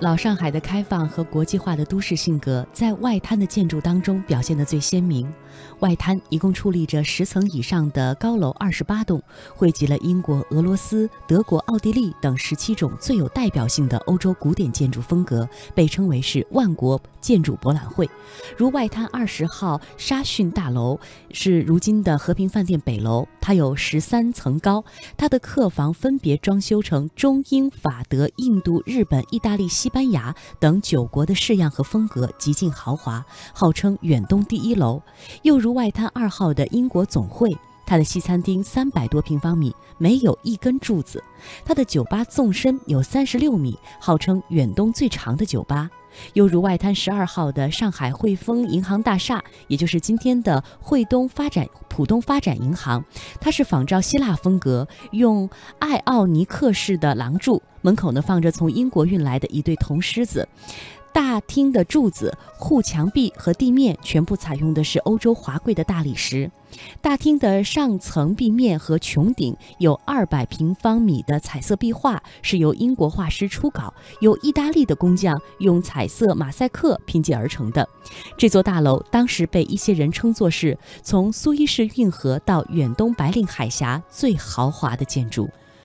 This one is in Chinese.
老上海的开放和国际化的都市性格，在外滩的建筑当中表现得最鲜明。外滩一共矗立着十层以上的高楼二十八栋，汇集了英国、俄罗斯、德国、奥地利等十七种最有代表性的欧洲古典建筑风格，被称为是万国建筑博览会。如外滩二十号沙逊大楼，是如今的和平饭店北楼，它有十三层高，它的客房分别装修成中英法德、印度、日本、意大利、西班牙等九国的式样和风格，极尽豪华，号称远东第一楼。又如外滩二号的英国总会，它的西餐厅三百多平方米，没有一根柱子；它的酒吧纵深有三十六米，号称远东最长的酒吧。又如外滩十二号的上海汇丰银行大厦，也就是今天的汇东发展浦东发展银行，它是仿照希腊风格，用艾奥尼克式的廊柱，门口呢放着从英国运来的一对铜狮子。大厅的柱子、护墙壁和地面全部采用的是欧洲华贵的大理石。大厅的上层壁面和穹顶有二百平方米的彩色壁画，是由英国画师初稿，由意大利的工匠用彩色马赛克拼接而成的。这座大楼当时被一些人称作是从苏伊士运河到远东白令海峡最豪华的建筑。